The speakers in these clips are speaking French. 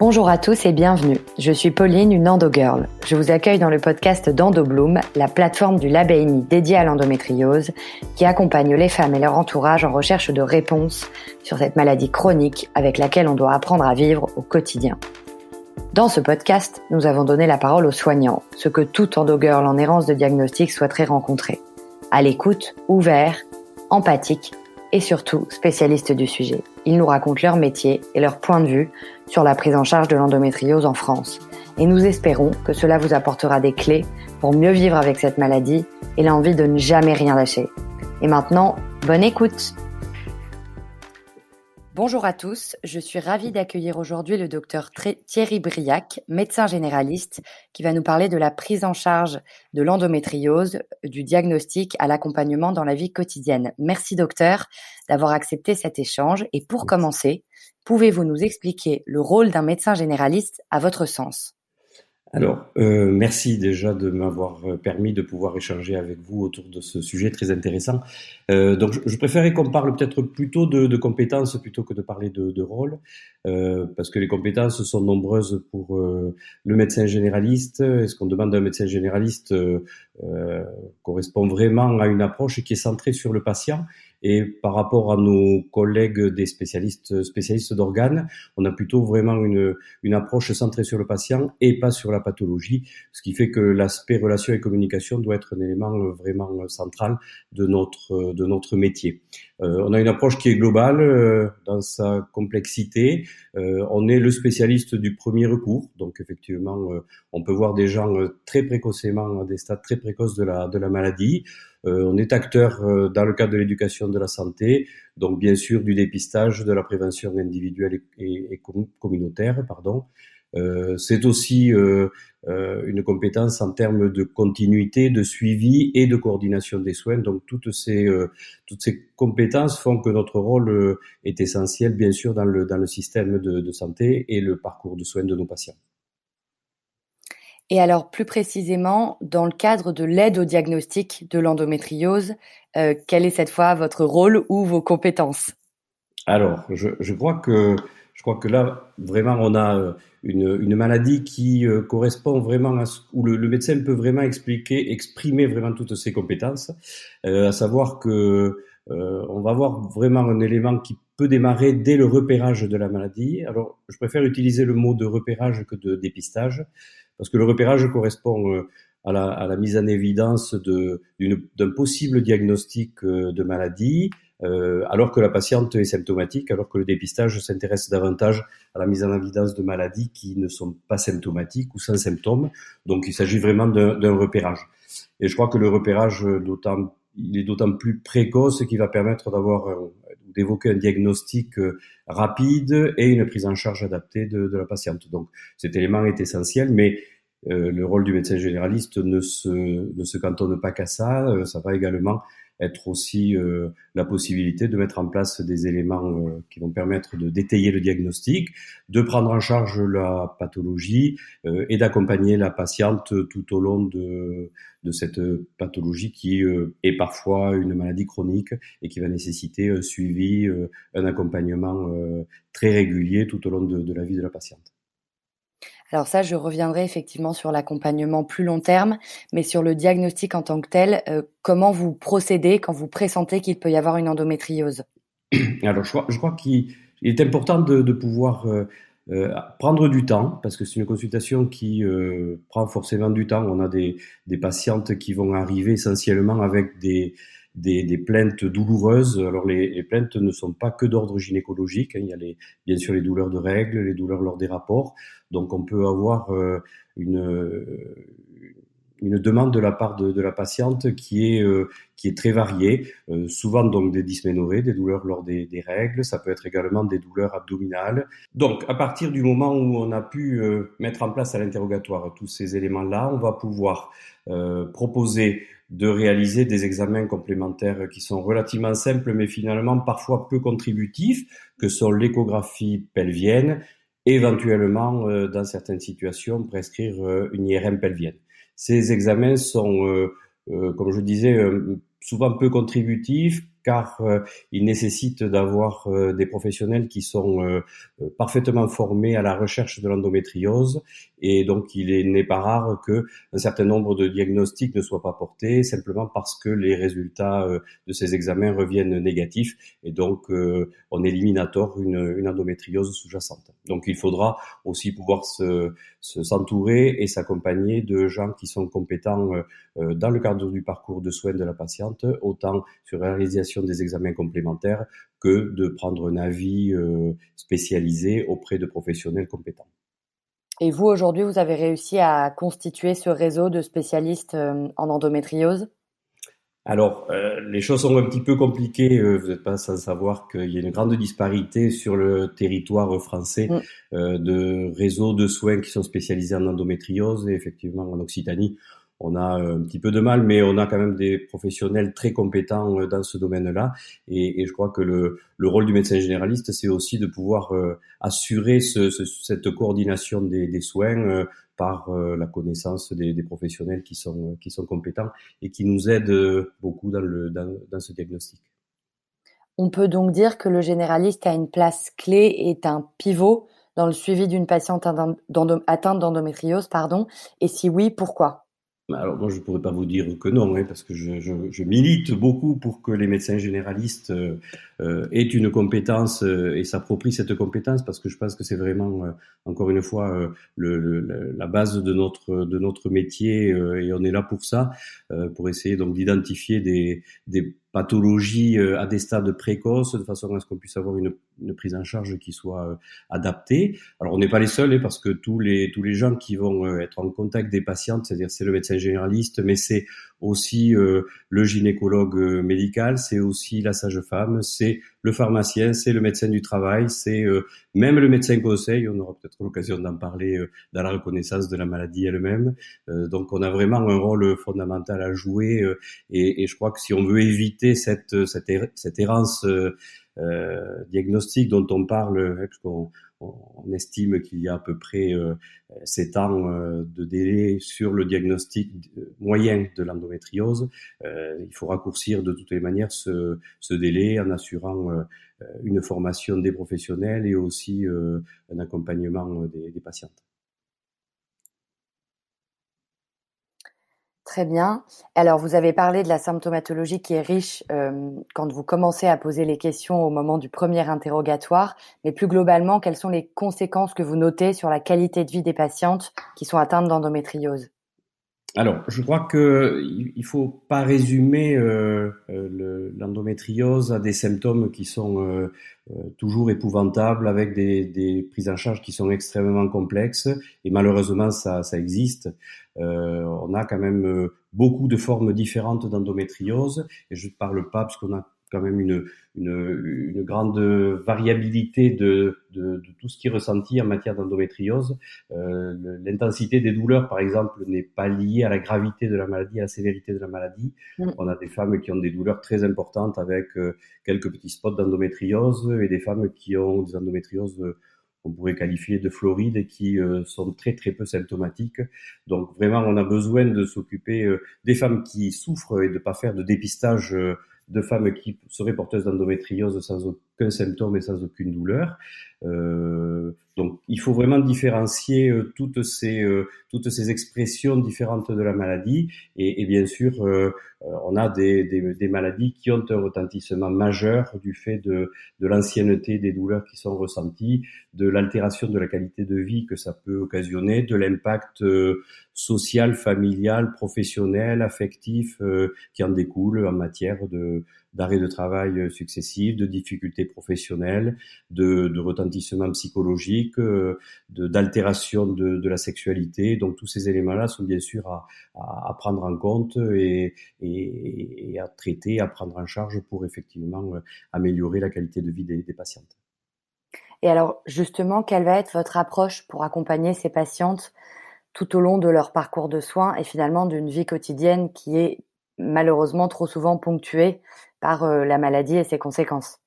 Bonjour à tous et bienvenue. Je suis Pauline, une endogirl. Je vous accueille dans le podcast d'EndoBloom, la plateforme du LabENI dédiée à l'endométriose, qui accompagne les femmes et leur entourage en recherche de réponses sur cette maladie chronique avec laquelle on doit apprendre à vivre au quotidien. Dans ce podcast, nous avons donné la parole aux soignants, ce que tout endogirl en errance de diagnostic souhaiterait rencontrer. À l'écoute, ouvert, empathique et surtout spécialistes du sujet. Ils nous racontent leur métier et leur point de vue sur la prise en charge de l'endométriose en France. Et nous espérons que cela vous apportera des clés pour mieux vivre avec cette maladie et l'envie de ne jamais rien lâcher. Et maintenant, bonne écoute Bonjour à tous, je suis ravie d'accueillir aujourd'hui le docteur Thierry Briac, médecin généraliste, qui va nous parler de la prise en charge de l'endométriose, du diagnostic à l'accompagnement dans la vie quotidienne. Merci docteur d'avoir accepté cet échange. Et pour commencer, pouvez-vous nous expliquer le rôle d'un médecin généraliste à votre sens? Alors, euh, merci déjà de m'avoir euh, permis de pouvoir échanger avec vous autour de ce sujet très intéressant. Euh, donc, je, préférais qu'on parle peut-être plutôt de, compétences plutôt que de parler de, de rôle, euh, parce que les compétences sont nombreuses pour le médecin généraliste. Et ce qu'on demande d'un médecin généraliste correspond vraiment à une approche qui est centrée sur le patient? Et par rapport à nos collègues des spécialistes spécialistes d'organes, on a plutôt vraiment une, une approche centrée sur le patient et pas sur la pathologie, ce qui fait que l'aspect relation et communication doit être un élément vraiment central de notre de notre métier. Euh, on a une approche qui est globale euh, dans sa complexité. Euh, on est le spécialiste du premier recours, donc effectivement, on peut voir des gens très précocement à des stades très précoces de la de la maladie. Euh, on est acteur euh, dans le cadre de l'éducation de la santé, donc bien sûr du dépistage, de la prévention individuelle et, communautaire, pardon. Euh, c'est aussi une compétence en termes de continuité, de suivi et de coordination des soins. Donc toutes ces toutes ces compétences font que notre rôle est essentiel, bien sûr, dans le dans le système de santé et le parcours de soins de nos patients. Et alors, plus précisément, dans le cadre de l'aide au diagnostic de l'endométriose, euh, quel est cette fois votre rôle ou vos compétences? Alors, je, crois que je crois que là, vraiment, on a euh, une, maladie qui euh, correspond vraiment à ce, où le, médecin peut vraiment expliquer, exprimer vraiment toutes ses compétences, à savoir que on va avoir vraiment un élément qui peut démarrer dès le repérage de la maladie. Alors, je préfère utiliser le mot de repérage que de dépistage, parce que le repérage correspond euh, à la, à la mise en évidence d'un possible diagnostic euh, de maladie, euh, alors que la patiente est symptomatique, alors que le dépistage s'intéresse davantage à la mise en évidence de maladies qui ne sont pas symptomatiques ou sans symptômes. Donc il s'agit vraiment d'un repérage. Et je crois que le repérage, il est d'autant plus précoce qu'il va permettre d'avoir d'évoquer un diagnostic euh, rapide et une prise en charge adaptée de, la patiente. Donc cet élément est essentiel, mais euh, le rôle du médecin généraliste ne se, ne se cantonne pas qu'à ça. Euh, ça va également être aussi euh, la possibilité de mettre en place des éléments euh, qui vont permettre de détailler le diagnostic, de prendre en charge la pathologie euh, et d'accompagner la patiente tout au long de, de cette pathologie qui est parfois une maladie chronique et qui va nécessiter un suivi, un accompagnement très régulier tout au long de, de la vie de la patiente. Alors ça, je reviendrai effectivement sur l'accompagnement plus long terme, mais sur le diagnostic en tant que tel, euh, comment vous procédez quand vous pressentez qu'il peut y avoir une endométriose? Alors je crois, qu'il est important de, pouvoir euh, euh, prendre du temps, parce que c'est une consultation qui prend forcément du temps. On a des patientes qui vont arriver essentiellement avec des, des, plaintes douloureuses. Alors les, plaintes ne sont pas que d'ordre gynécologique. Hein. Il y a les, bien sûr les douleurs de règles, les douleurs lors des rapports. Donc on peut avoir euh, une, une demande de la part de, de la patiente qui est, euh, qui est très variée. Euh, souvent donc des dysménorrhées, des douleurs lors des, des, règles. Ça peut être également des douleurs abdominales. Donc à partir du moment où on a pu mettre en place à l'interrogatoire tous ces éléments-là, on va pouvoir proposer de réaliser des examens complémentaires qui sont relativement simples mais finalement parfois peu contributifs, que sont l'échographie pelvienne, éventuellement, euh, dans certaines situations, prescrire euh, une IRM pelvienne. Ces examens sont, euh, comme je disais, souvent peu contributifs, car il nécessite d'avoir des professionnels qui sont parfaitement formés à la recherche de l'endométriose et donc il n'est pas rare que un certain nombre de diagnostics ne soient pas portés simplement parce que les résultats de ces examens reviennent négatifs et donc on élimine à tort une, endométriose sous-jacente. Donc il faudra aussi pouvoir se s'entourer et s'accompagner de gens qui sont compétents euh, dans le cadre du parcours de soins de la patiente, autant sur la réalisation des examens complémentaires que de prendre un avis euh, spécialisé auprès de professionnels compétents. Et vous, aujourd'hui, vous avez réussi à constituer ce réseau de spécialistes euh, en endométriose? Alors, les choses sont un petit peu compliquées. vous n'êtes pas sans savoir qu'il y a une grande disparité sur le territoire français mm. de réseaux de soins qui sont spécialisés en endométriose. Et effectivement, en Occitanie, on a euh, un petit peu de mal, mais on a quand même des professionnels très compétents euh, dans ce domaine-là. Et, je crois que le, rôle du médecin généraliste, c'est aussi de pouvoir euh, assurer cette coordination des, soins par la connaissance des, professionnels qui sont, compétents et qui nous aident beaucoup dans, ce diagnostic. On peut donc dire que le généraliste a une place clé et est un pivot dans le suivi d'une patiente atteinte d'endométriose, pardon. Et si oui, pourquoi? Alors moi je pourrais pas vous dire que non, hein, parce que je, je, je, milite beaucoup pour que les médecins généralistes euh, euh aient une compétence euh, et s'approprient cette compétence, parce que je pense que c'est vraiment, euh, encore une fois, le, le, la base de notre de notre métier et on est là pour ça, pour essayer donc d'identifier des, des pathologie euh, à des stades précoces, de façon à ce qu'on puisse avoir une, une, prise en charge qui soit euh, adaptée. Alors on n'est pas les seuls, hein, parce que tous les tous les gens qui vont euh, être en contact des patientes, c'est-à-dire c'est le médecin généraliste, mais c'est aussi le gynécologue médical, c'est aussi la sage-femme, c'est le pharmacien, c'est le médecin du travail, c'est euh, même le médecin conseil. On aura peut-être l'occasion d'en parler dans la reconnaissance de la maladie elle-même. donc on a vraiment un rôle fondamental à jouer et, et, je crois que si on veut éviter cette, cette, cette errance diagnostique dont on parle, hein, on estime qu'il y a à peu près euh, 7 ans euh, de délai sur le diagnostic moyen de l'endométriose. Euh, il faut raccourcir de toutes les manières ce, délai en assurant euh, une formation des professionnels et aussi un accompagnement des, des patientes. Très bien. Alors, vous avez parlé de la symptomatologie qui est riche euh, quand vous commencez à poser les questions au moment du premier interrogatoire, mais plus globalement, quelles sont les conséquences que vous notez sur la qualité de vie des patientes qui sont atteintes d'endométriose? Alors, je crois que il faut pas résumer euh, euh, l'endométriose à des symptômes qui sont euh, toujours épouvantables, avec des, prises en charge qui sont extrêmement complexes. Et malheureusement, ça, ça existe. on a quand même beaucoup de formes différentes d'endométriose. Et je ne parle pas parce qu'on a quand même une, une, une grande variabilité de, de, de, tout ce qui est ressenti en matière d'endométriose. Euh, L'intensité des douleurs, par exemple, n'est pas liée à la gravité de la maladie, à la sévérité de la maladie. Mm. On a des femmes qui ont des douleurs très importantes avec euh, quelques petits spots d'endométriose et des femmes qui ont des endométrioses euh, qu'on pourrait qualifier de florides et qui euh, sont très très peu symptomatiques. Donc vraiment, on a besoin de s'occuper euh, des femmes qui souffrent et de pas faire de dépistage de femmes qui seraient porteuses d'endométriose sans aucun symptôme et sans aucune douleur. Euh, donc, il faut vraiment différencier euh, toutes ces euh, toutes ces expressions différentes de la maladie. Et, bien sûr, on a des, des, des, maladies qui ont un retentissement majeur du fait de, de l'ancienneté des douleurs qui sont ressenties, de l'altération de la qualité de vie que ça peut occasionner, de l'impact social, familial, professionnel, affectif qui en découle en matière de d'arrêt de travail successifs, de difficultés professionnelles, de, de retentissement psychologique, euh, d'altération de, de, la sexualité. Donc tous ces éléments-là sont bien sûr à, prendre en compte et, et, à traiter, à prendre en charge pour effectivement euh, améliorer la qualité de vie des, des patientes. Et alors justement, quelle va être votre approche pour accompagner ces patientes tout au long de leur parcours de soins et finalement d'une vie quotidienne qui est malheureusement trop souvent ponctuée par euh, la maladie et ses conséquences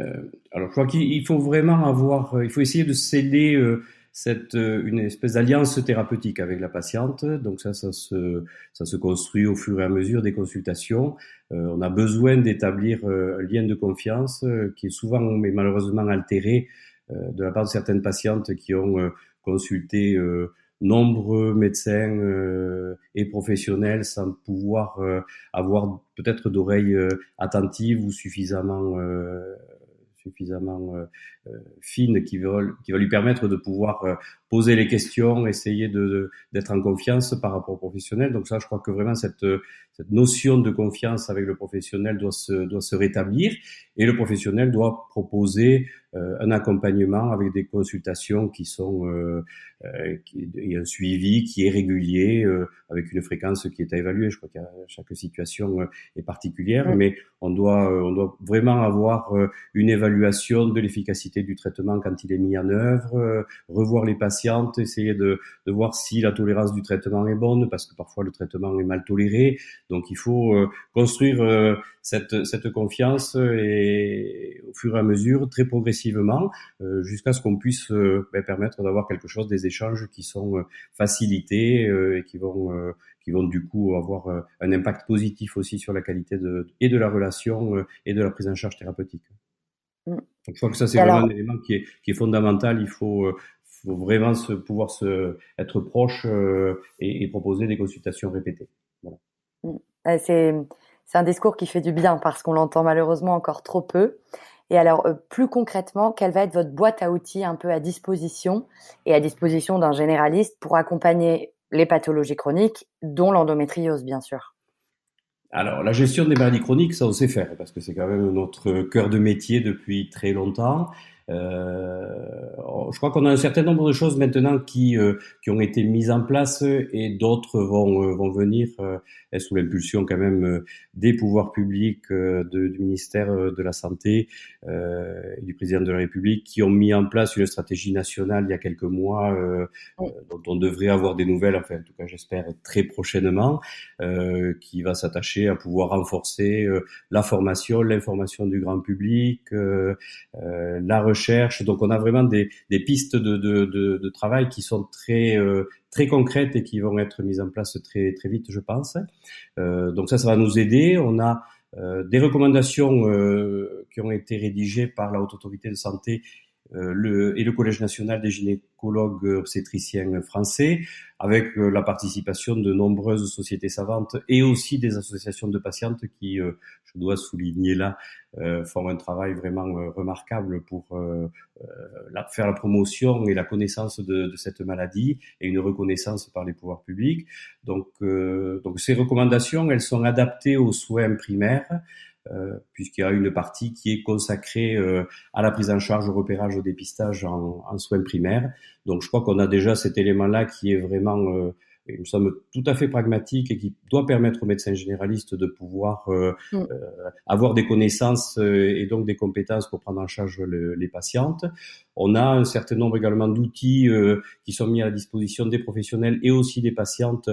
euh, alors, je crois qu'il faut vraiment avoir, euh, il faut essayer de céder cette une espèce d'alliance thérapeutique avec la patiente. Donc ça, ça se ça se construit au fur et à mesure des consultations. on a besoin d'établir un lien de confiance qui est souvent mais malheureusement altéré de la part de certaines patientes qui ont consulté nombreux médecins euh, et professionnels sans pouvoir euh, avoir peut-être d'oreilles euh, attentives ou suffisamment suffisamment fines qui va, qui va lui permettre de pouvoir poser les questions, essayer de d'être en confiance par rapport au professionnel. Donc ça, je crois que vraiment cette cette notion de confiance avec le professionnel doit se doit se rétablir et le professionnel doit proposer euh, un accompagnement avec des consultations qui sont euh, euh, et un suivi qui est régulier avec une fréquence qui est à évaluer. Je crois que chaque situation est particulière, mais on doit on doit vraiment avoir une évaluation de l'efficacité du traitement quand il est mis en œuvre, revoir les patientes, essayer de, de voir si la tolérance du traitement est bonne parce que parfois le traitement est mal toléré. Donc il faut construire cette cette confiance et au fur et à mesure très progressivement euh, jusqu'à ce qu'on puisse euh, ben, permettre d'avoir quelque chose, des échanges qui sont euh, facilités et qui vont qui vont du coup avoir un impact positif aussi sur la qualité de, et de la relation et de la prise en charge thérapeutique. Mm. je crois que ça c'est vraiment un élément qui est, qui est fondamental. Il faut, faut vraiment se, pouvoir se, être proche et, proposer des consultations répétées. Voilà. Mm. C'est c'est un discours qui fait du bien parce qu'on l'entend malheureusement encore trop peu. Et alors, euh, plus concrètement, quelle va être votre boîte à outils un peu à disposition et à disposition d'un généraliste pour accompagner les pathologies chroniques, dont l'endométriose, bien sûr? Alors, la gestion des maladies chroniques, ça on sait faire, parce que c'est quand même notre cœur de métier depuis très longtemps. Euh, je crois qu'on a un certain nombre de choses maintenant qui, euh, qui ont été mises en place et d'autres vont, euh, vont venir sous l'impulsion quand même des pouvoirs publics de, du ministère de la Santé et du président de la République qui ont mis en place une stratégie nationale il y a quelques mois dont on devrait avoir des nouvelles, enfin en tout cas j'espère très prochainement, qui va s'attacher à pouvoir renforcer la formation, l'information du grand public, la donc on a vraiment des, pistes de, travail qui sont très euh, très concrètes et qui vont être mises en place très très vite, je pense. Euh, donc ça, ça va nous aider. On a euh, des recommandations qui ont été rédigées par la Haute Autorité de Santé le, et le Collège national des gynécologues obstétriciens français, avec la participation de nombreuses sociétés savantes et aussi des associations de patientes qui, je dois souligner là, euh, font un travail vraiment euh, remarquable pour euh, faire la promotion et la connaissance de, de, cette maladie et une reconnaissance par les pouvoirs publics. Donc, donc ces recommandations, elles sont adaptées aux soins primaires. Euh, puisqu'il y a une partie qui est consacrée euh, à la prise en charge, au repérage, au dépistage en, en soins primaires. Donc je crois qu'on a déjà cet élément-là qui est vraiment euh, il me semble tout à fait pragmatique et qui doit permettre aux médecins généralistes de pouvoir euh, mm. euh, avoir des connaissances euh, et donc des compétences pour prendre en charge les patientes. On a un certain nombre également d'outils qui sont mis à la disposition des professionnels et aussi des patientes,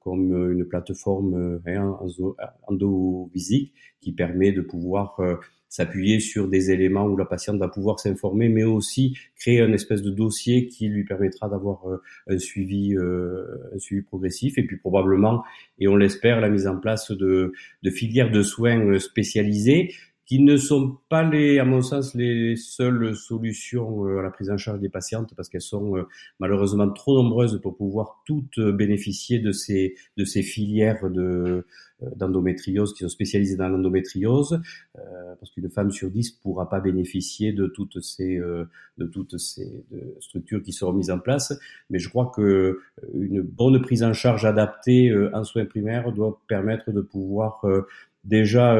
comme une plateforme hein, endovisique qui permet de pouvoir s'appuyer sur des éléments où la patiente va pouvoir s'informer, mais aussi créer un espèce de dossier qui lui permettra d'avoir euh, un suivi, euh, suivi progressif, et puis probablement, et on l'espère, la mise en place de, de filières de soins euh, spécialisées qui ne sont pas les, à mon sens, les seules solutions à la prise en charge des patientes parce qu'elles sont malheureusement trop nombreuses pour pouvoir toutes bénéficier de ces, de ces filières de, euh, d'endométriose qui sont spécialisées dans l'endométriose, euh, parce qu'une femme sur dix pourra pas bénéficier de toutes ces euh, de toutes ces structures qui seront mises en place. Mais je crois que une bonne prise en charge adaptée en soins primaires doit permettre de pouvoir déjà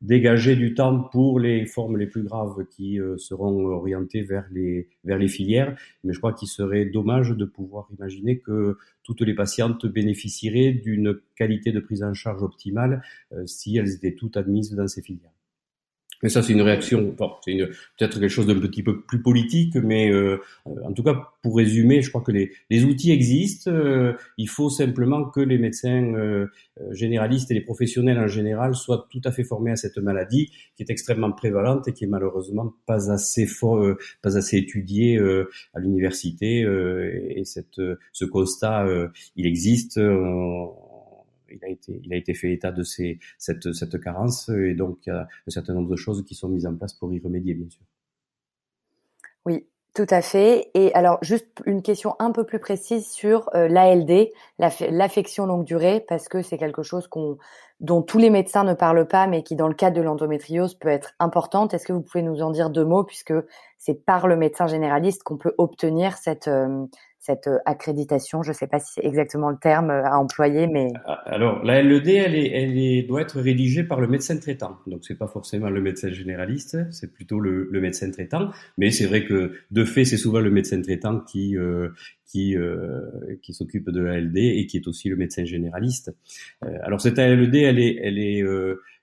dégager du temps pour les formes les plus graves qui euh, seront orientées vers les, vers les filières. Mais je crois qu'il serait dommage de pouvoir imaginer que toutes les patientes bénéficieraient d'une qualité de prise en charge optimale euh, si elles étaient toutes admises dans ces filières. Mais ça, c'est une réaction, bon, c'est peut-être quelque chose d'un petit peu plus politique, mais euh, en tout cas, pour résumer, je crois que les, les outils existent. Euh, il faut simplement que les médecins euh, généralistes et les professionnels en général soient tout à fait formés à cette maladie, qui est extrêmement prévalente et qui est malheureusement pas assez fort, pas assez étudiée à l'université. et cette, ce constat, il existe il a été, il a été fait état de ces, cette, cette carence et donc il y a un certain nombre de choses qui sont mises en place pour y remédier, bien sûr. Oui, tout à fait. Et alors, juste une question un peu plus précise sur euh, l'ALD, l'affection longue durée, parce que c'est quelque chose qu'on, dont tous les médecins ne parlent pas, mais qui, dans le cadre de l'endométriose, peut être importante. Est-ce que vous pouvez nous en dire deux mots, puisque c'est par le médecin généraliste qu'on peut obtenir cette, euh, cette euh, accréditation. Je ne sais pas si c'est exactement le terme euh, à employer, mais ah, alors la LED, elle, est, elle est, doit être rédigée par le médecin traitant. Donc c'est pas forcément le médecin généraliste, c'est plutôt le, médecin traitant. Mais c'est vrai que de fait, c'est souvent le médecin traitant qui euh, qui, euh, qui s'occupe de la LED et qui est aussi le médecin généraliste. Euh, alors cette ALD, elle est, elle est,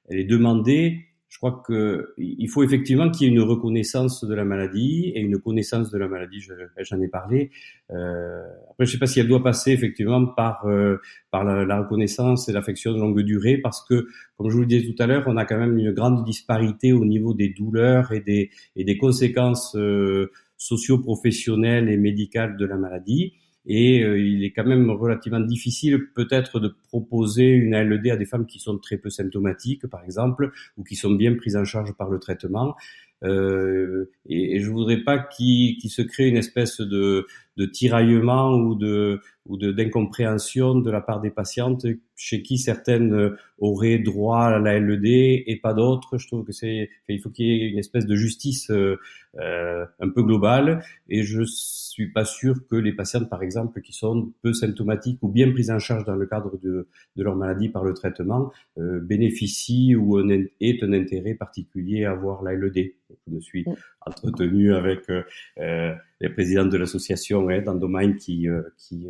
elle est demandée je crois qu'il faut effectivement qu'il y ait une reconnaissance de la maladie et une connaissance de la maladie. J'en ai parlé. Euh, après, je ne sais pas si elle doit passer effectivement par euh, par la, reconnaissance et l'affection de longue durée, parce que, comme je vous le disais tout à l'heure, on a quand même une grande disparité au niveau des douleurs et des et des conséquences euh, socio-professionnelles et médicales de la maladie et euh, il est quand même relativement difficile peut-être de proposer une ALD à des femmes qui sont très peu symptomatiques, par exemple, ou qui sont bien prises en charge par le traitement. Euh, et, et, je voudrais pas qu'il se crée une espèce de, de tiraillement ou de ou d'incompréhension de, la part des patientes chez qui certaines auraient droit à la LED et pas d'autres. Je trouve que c'est il faut qu'il y ait une espèce de justice euh, euh, un peu globale et je suis pas sûr que les patientes par exemple qui sont peu symptomatiques ou bien prises en charge dans le cadre de, de leur maladie par le traitement euh, bénéficient ou un, aient un intérêt particulier à avoir la LED. Je me suis mm. entretenu avec euh, euh, les présidents de l'association hein, d'Endomind qui, euh, qui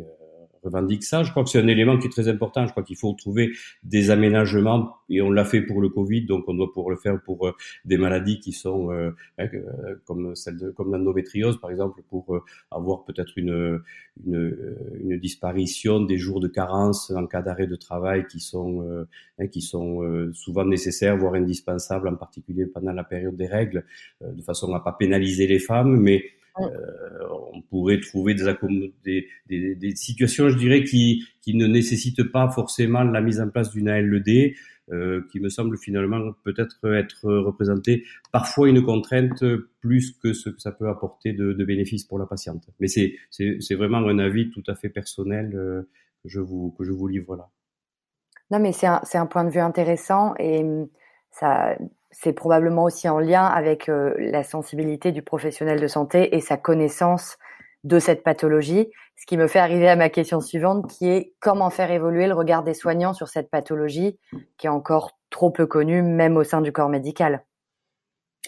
revendique ça. Je crois que c'est un élément qui est très important. Je crois qu'il faut trouver des aménagements et on l'a fait pour le Covid, donc on doit pouvoir le faire pour euh, des maladies qui sont euh, hein, euh, comme celle de comme l'endométriose par exemple, pour avoir peut-être une, une, une disparition des jours de carence en cas d'arrêt de travail qui sont hein, qui sont souvent nécessaires, voire indispensables, en particulier pendant la période des règles, de façon à pas pénaliser les femmes, mais euh, on pourrait trouver des, des, des, situations, je dirais, qui, qui ne nécessitent pas forcément la mise en place d'une ALD, euh, qui me semble finalement peut-être être représenté parfois une contrainte plus que ce que ça peut apporter de, de bénéfices pour la patiente. Mais c'est, vraiment un avis tout à fait personnel euh, que, je vous, que je vous livre là. Non, mais c'est un, un point de vue intéressant et hum, ça, c'est probablement aussi en lien avec euh, la sensibilité du professionnel de santé et sa connaissance de cette pathologie, ce qui me fait arriver à ma question suivante qui est comment faire évoluer le regard des soignants sur cette pathologie qui est encore trop peu connue même au sein du corps médical?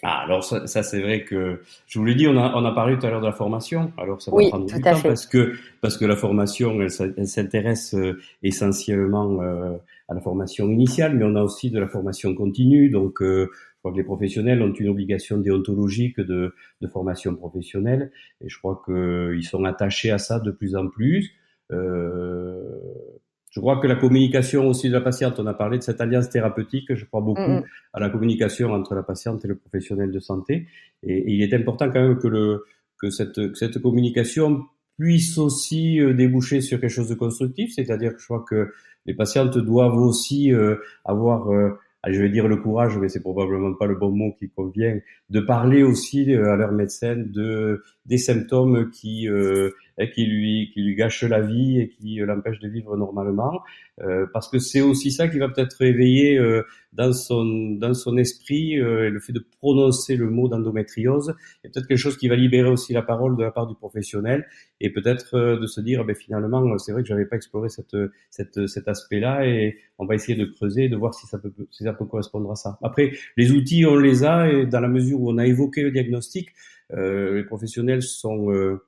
Ah, alors ça, c'est vrai que je vous l'ai dit, on a, on a parlé tout à l'heure de la formation. Alors ça va prendre du temps parce que parce que la formation, elle, s'intéresse euh, essentiellement euh, à la formation initiale, mais on a aussi de la formation continue. Donc, euh, je crois que les professionnels ont une obligation déontologique de, de formation professionnelle, et je crois qu'ils sont attachés à ça de plus en plus. Euh, je crois que la communication aussi de la patiente, on a parlé de cette alliance thérapeutique, je crois beaucoup à la communication entre la patiente et le professionnel de santé. Et, il est important quand même que, le, que, cette, cette communication puisse aussi euh, déboucher sur quelque chose de constructif, c'est-à-dire que je crois que les patientes doivent aussi euh, avoir, euh, je vais dire le courage, mais c'est probablement pas le bon mot qui convient, de parler aussi à leur médecin de des symptômes qui qui lui qui lui gâche la vie et qui l'empêche de vivre normalement euh, parce que c'est aussi ça qui va peut-être réveiller euh, dans son dans son esprit euh, le fait de prononcer le mot d'endométriose et peut-être quelque chose qui va libérer aussi la parole de la part du professionnel et peut-être de se dire ben finalement c'est vrai que j'avais pas exploré cette cette cet aspect-là et on va essayer de creuser de voir si ça peut si ça peut correspondre à ça. Après les outils on les a et dans la mesure où on a évoqué le diagnostic les professionnels sont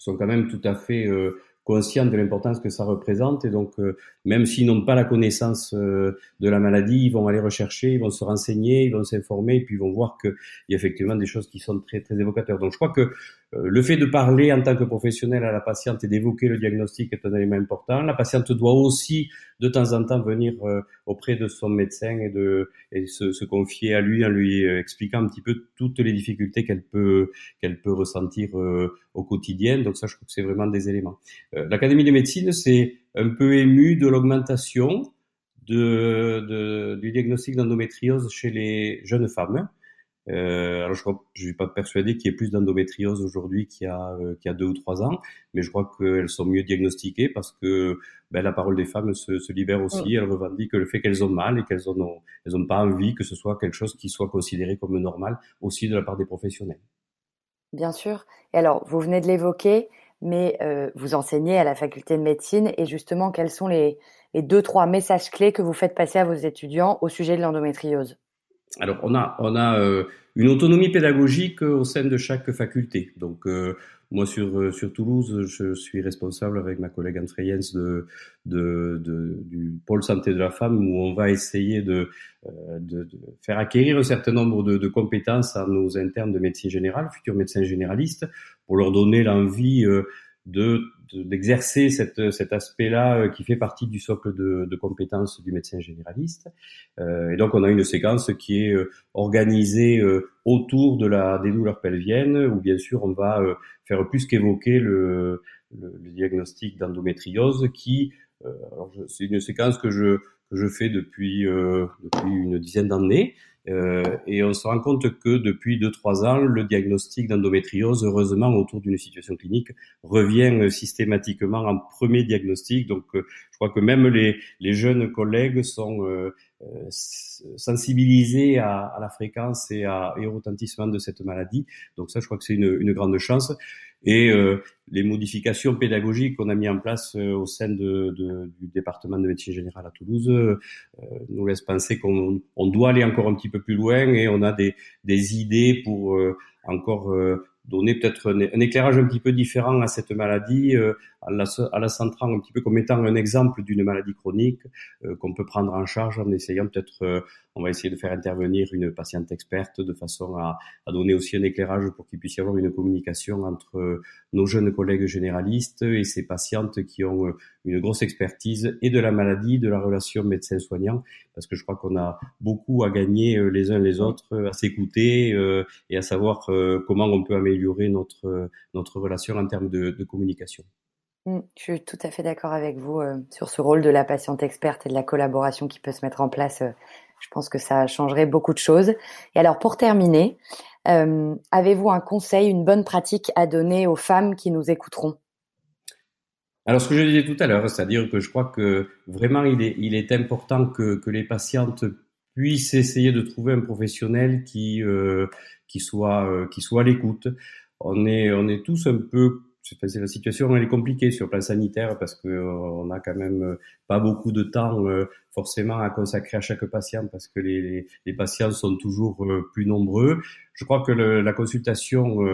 sont quand même tout à fait euh, conscients de l'importance que ça représente et donc même s'ils n'ont pas la connaissance de la maladie, ils vont aller rechercher, ils vont se renseigner, ils vont s'informer et puis ils vont voir qu'il y a effectivement des choses qui sont très très évocateurs. Donc je crois que le fait de parler en tant que professionnel à la patiente et d'évoquer le diagnostic est un élément important. La patiente doit aussi de temps en temps venir auprès de son médecin et de et se, se confier à lui en lui expliquant un petit peu toutes les difficultés qu'elle peut qu'elle peut ressentir au quotidien. Donc ça, je trouve que c'est vraiment des éléments. Euh, L'Académie de médecine s'est un peu émue de l'augmentation de, de, du diagnostic d'endométriose chez les jeunes femmes. Euh, alors je ne suis pas persuadé qu'il y ait plus d'endométriose aujourd'hui qu'il y, a, euh, qu'il y a deux ou trois ans, mais je crois qu'elles sont mieux diagnostiquées parce que ben, la parole des femmes se, se libère aussi. Elles revendiquent le fait qu'elles ont mal et qu'elles n'ont elles ont pas envie que ce soit quelque chose qui soit considéré comme normal aussi de la part des professionnels. Bien sûr. Et alors, vous venez de l'évoquer, mais euh, vous enseignez à la faculté de médecine et justement, quels sont les, les, deux, trois messages clés que vous faites passer à vos étudiants au sujet de l'endométriose? Alors, on a, on a euh, une autonomie pédagogique au sein de chaque faculté. Donc, euh, moi, sur, euh, sur Toulouse, je suis responsable avec ma collègue Anne Freyens de, de, de, du pôle santé de la femme où on va essayer de, euh, de, de faire acquérir un certain nombre de, de, compétences à nos internes de médecine générale, futurs médecins généralistes, pour leur donner l'envie euh, de d'exercer cette, cet aspect-là euh, qui fait partie du socle de, de compétences du médecin généraliste. Euh, et donc on a une séquence qui est euh, organisée euh, autour de la des douleurs pelviennes, où bien sûr on va faire plus qu'évoquer le, le, diagnostic d'endométriose, qui c'est une séquence que je que je fais depuis depuis une dizaine d'années. Euh, et on se rend compte que depuis 2-3 ans, le diagnostic d'endométriose, heureusement, autour d'une situation clinique, revient systématiquement en premier diagnostic. Donc, euh, je crois que même les, les jeunes collègues sont euh, sensibilisés à, la fréquence et, à, et au retentissement de cette maladie. Donc ça, je crois que c'est une, une grande chance. Et euh, les modifications pédagogiques qu'on a mis en place euh, au sein du département de médecine générale à Toulouse euh, nous laissent penser qu'on on doit aller encore un petit peu plus loin et on a des, idées pour encore donner peut-être un, un, éclairage un petit peu différent à cette maladie, euh, en, la, en, la, centrant un petit peu comme étant un exemple d'une maladie chronique euh, qu'on peut prendre en charge en essayant peut-être, euh, on va essayer de faire intervenir une patiente experte de façon à, à donner aussi un éclairage pour qu'il puisse y avoir une communication entre nos jeunes collègues généralistes et ces patientes qui ont une grosse expertise et de la maladie, de la relation médecin-soignant, parce que je crois qu'on a beaucoup à gagner les uns les autres, à s'écouter et à savoir comment on peut améliorer notre, notre relation en termes de, de communication. Mmh, je suis tout à fait d'accord avec vous euh, sur ce rôle de la patiente experte et de la collaboration qui peut se mettre en place. Euh, je pense que ça changerait beaucoup de choses. Et alors, pour terminer, euh, avez-vous un conseil, une bonne pratique à donner aux femmes qui nous écouteront? Alors, ce que je disais tout à l'heure, c'est-à-dire que je crois que vraiment, il est, important que, les patientes puissent essayer de trouver un professionnel qui, soit, à l'écoute. On est, tous un peu la situation elle est compliquée sur le plan sanitaire parce que euh, on a quand même euh, pas beaucoup de temps forcément à consacrer à chaque patient parce que les, les, patients sont toujours plus nombreux. Je crois que la consultation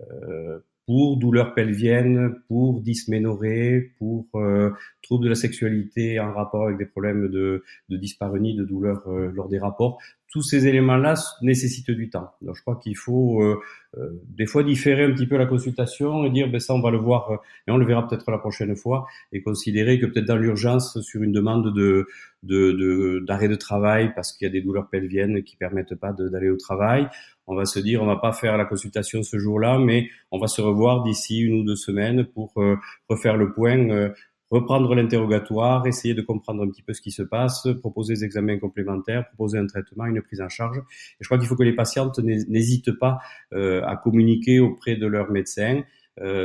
euh, pour douleurs pelviennes, pour dysménorrhée, pour euh, troubles de la sexualité en rapport avec des problèmes de, de dyspareunie, de douleurs euh, lors des rapports. Tous ces éléments-là nécessitent du temps. Donc je crois qu'il faut euh, euh, des fois différer un petit peu la consultation et dire ben ça on va le voir euh, et on le verra peut-être la prochaine fois et considérer que peut-être dans l'urgence sur une demande de d'arrêt de, de, travail parce qu'il y a des douleurs pelviennes qui permettent pas d'aller au travail on va se dire on va pas faire la consultation ce jour-là, mais on va se revoir d'ici une ou deux semaines pour euh, refaire le point, euh, reprendre l'interrogatoire, essayer de comprendre un petit peu ce qui se passe, proposer des examens complémentaires, proposer un traitement, une prise en charge. Et je crois qu'il faut que les patientes n'hésitent pas euh, à communiquer auprès de leur médecin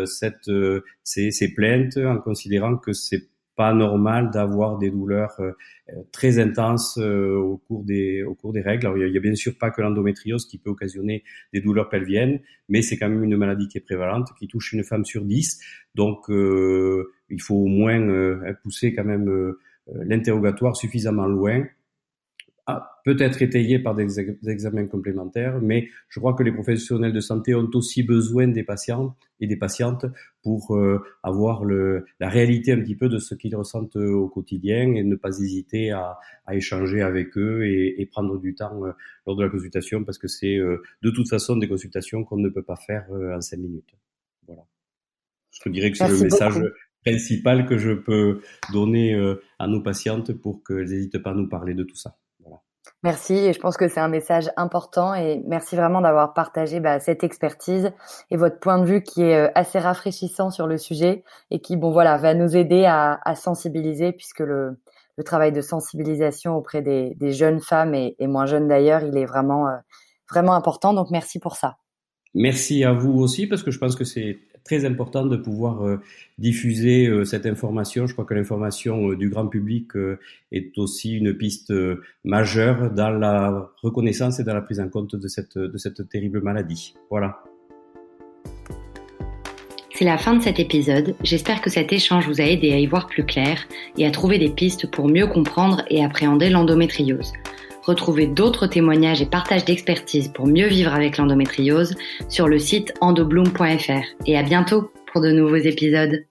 cette, ces, ces plaintes en considérant que c'est pas normal d'avoir des douleurs euh, très intenses euh, au cours des au cours des règles. Alors, il y a, bien sûr pas que l'endométriose qui peut occasionner des douleurs pelviennes, mais c'est quand même une maladie qui est prévalente, qui touche une femme sur dix. Donc, euh, il faut au moins pousser quand même l'interrogatoire suffisamment loin peut-être étayé par des, examens complémentaires, mais je crois que les professionnels de santé ont aussi besoin des patients et des patientes pour euh, avoir le, la réalité un petit peu de ce qu'ils ressentent au quotidien et ne pas hésiter à, à échanger avec eux et, et, prendre du temps euh, lors de la consultation parce que c'est euh, de toute façon des consultations qu'on ne peut pas faire en cinq minutes. Voilà. Je dirais que c'est le message principal que je peux donner à nos patientes pour qu'elles n'hésitent pas à nous parler de tout ça. Merci et je pense que c'est un message important et merci vraiment d'avoir partagé bah, cette expertise et votre point de vue qui est euh, assez rafraîchissant sur le sujet et qui bon voilà va nous aider à, à sensibiliser puisque le, le, travail de sensibilisation auprès des, des jeunes femmes et, et, moins jeunes d'ailleurs il est vraiment euh, vraiment important donc merci pour ça. Merci à vous aussi parce que je pense que c'est très important de pouvoir euh, diffuser euh, cette information. Je crois que l'information euh, du grand public est aussi une piste majeure dans la reconnaissance et dans la prise en compte de cette, de cette terrible maladie. Voilà. C'est la fin de cet épisode. J'espère que cet échange vous a aidé à y voir plus clair et à trouver des pistes pour mieux comprendre et appréhender l'endométriose. Retrouvez d'autres témoignages et partages d'expertise pour mieux vivre avec l'endométriose sur le site endobloom.fr. Et à bientôt pour de nouveaux épisodes.